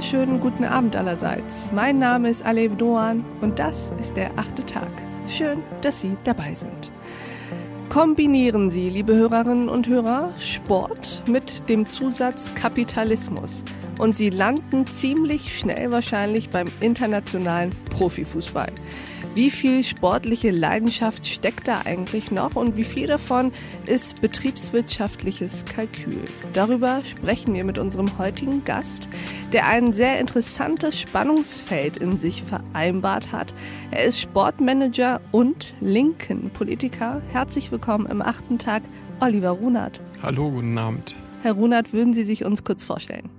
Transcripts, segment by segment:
wunderschönen guten Abend allerseits. Mein Name ist Alev Doan und das ist der achte Tag. Schön, dass Sie dabei sind. Kombinieren Sie, liebe Hörerinnen und Hörer, Sport mit dem Zusatz Kapitalismus und Sie landen ziemlich schnell wahrscheinlich beim internationalen Profifußball. Wie viel sportliche Leidenschaft steckt da eigentlich noch und wie viel davon ist betriebswirtschaftliches Kalkül? Darüber sprechen wir mit unserem heutigen Gast, der ein sehr interessantes Spannungsfeld in sich vereinbart hat. Er ist Sportmanager und linken Politiker. Herzlich willkommen im achten Tag, Oliver Runert. Hallo, guten Abend. Herr Runert, würden Sie sich uns kurz vorstellen?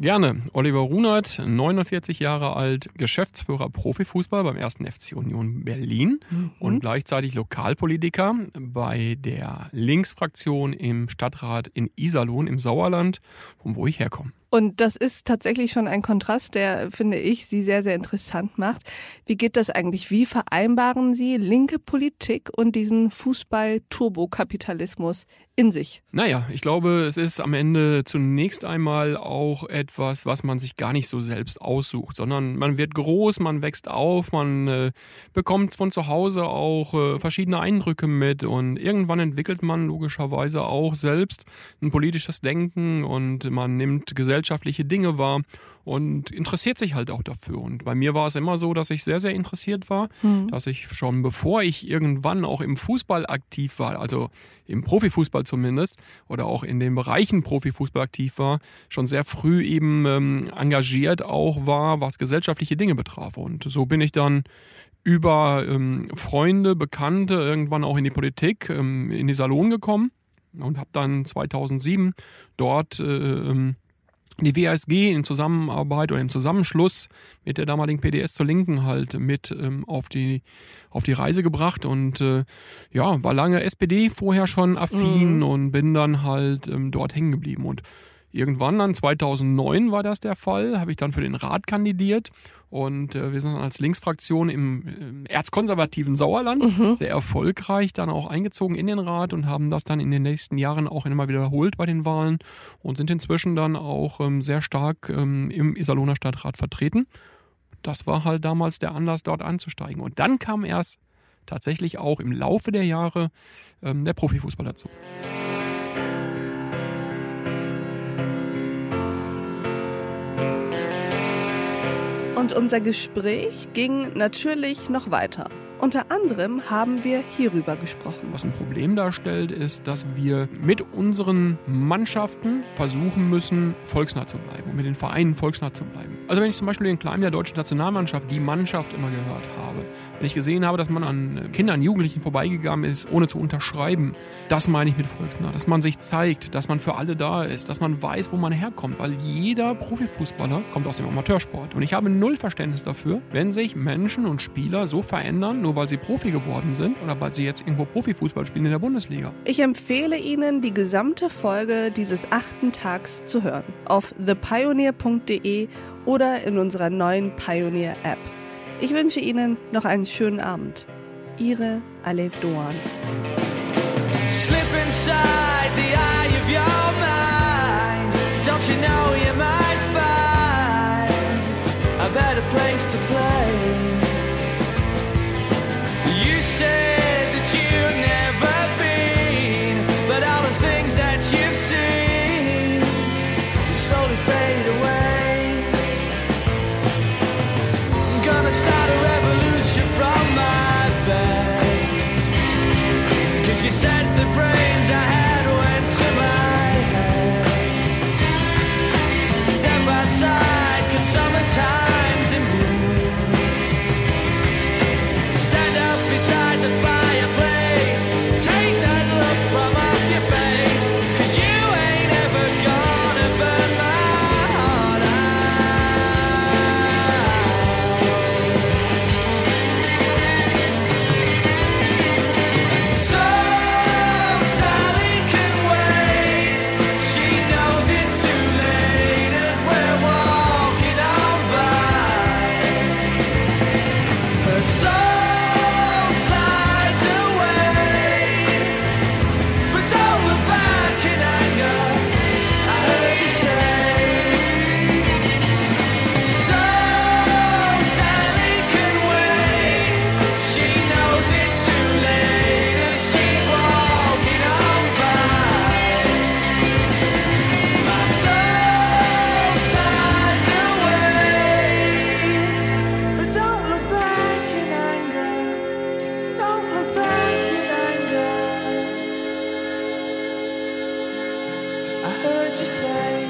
Gerne. Oliver Runert, 49 Jahre alt, Geschäftsführer Profifußball beim 1. FC Union Berlin mhm. und gleichzeitig Lokalpolitiker bei der Linksfraktion im Stadtrat in Iserlohn im Sauerland, von wo ich herkomme. Und das ist tatsächlich schon ein Kontrast, der, finde ich, Sie sehr, sehr interessant macht. Wie geht das eigentlich? Wie vereinbaren Sie linke Politik und diesen Fußball-Turbokapitalismus in sich? Naja, ich glaube, es ist am Ende zunächst einmal auch etwas, was man sich gar nicht so selbst aussucht, sondern man wird groß, man wächst auf, man äh, bekommt von zu Hause auch äh, verschiedene Eindrücke mit und irgendwann entwickelt man logischerweise auch selbst ein politisches Denken und man nimmt Gesellschaft gesellschaftliche Dinge wahr und interessiert sich halt auch dafür. Und bei mir war es immer so, dass ich sehr, sehr interessiert war, mhm. dass ich schon bevor ich irgendwann auch im Fußball aktiv war, also im Profifußball zumindest, oder auch in den Bereichen Profifußball aktiv war, schon sehr früh eben ähm, engagiert auch war, was gesellschaftliche Dinge betraf. Und so bin ich dann über ähm, Freunde, Bekannte irgendwann auch in die Politik, ähm, in die Salon gekommen und habe dann 2007 dort äh, ähm, die WASG in Zusammenarbeit oder im Zusammenschluss mit der damaligen PDS zur Linken halt mit ähm, auf die auf die Reise gebracht und äh, ja war lange SPD vorher schon affin mhm. und bin dann halt ähm, dort hängen geblieben und irgendwann dann 2009 war das der Fall habe ich dann für den Rat kandidiert und äh, wir sind als Linksfraktion im äh, erzkonservativen Sauerland mhm. sehr erfolgreich dann auch eingezogen in den Rat und haben das dann in den nächsten Jahren auch immer wiederholt bei den Wahlen und sind inzwischen dann auch ähm, sehr stark ähm, im Iserlohner Stadtrat vertreten. Das war halt damals der Anlass, dort anzusteigen. Und dann kam erst tatsächlich auch im Laufe der Jahre ähm, der Profifußball dazu. Und unser Gespräch ging natürlich noch weiter. Unter anderem haben wir hierüber gesprochen. Was ein Problem darstellt, ist, dass wir mit unseren Mannschaften versuchen müssen, volksnah zu bleiben und mit den Vereinen volksnah zu bleiben. Also wenn ich zum Beispiel den Kleinen der deutschen Nationalmannschaft, die Mannschaft immer gehört habe, wenn ich gesehen habe, dass man an Kindern, Jugendlichen vorbeigegangen ist, ohne zu unterschreiben, das meine ich mit volksnah. Dass man sich zeigt, dass man für alle da ist, dass man weiß, wo man herkommt, weil jeder Profifußballer kommt aus dem Amateursport. Und ich habe null Verständnis dafür, wenn sich Menschen und Spieler so verändern, nur weil sie Profi geworden sind oder weil sie jetzt irgendwo Profifußball spielen in der Bundesliga. Ich empfehle Ihnen, die gesamte Folge dieses achten Tags zu hören. Auf thepioneer.de oder in unserer neuen Pioneer App. Ich wünsche Ihnen noch einen schönen Abend. Ihre Alef Doan. Slip inside the eye of your mind. Don't you know she said the praise.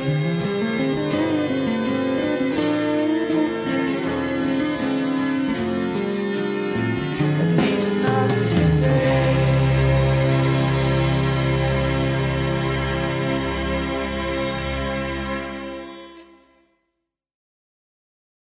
Thank you.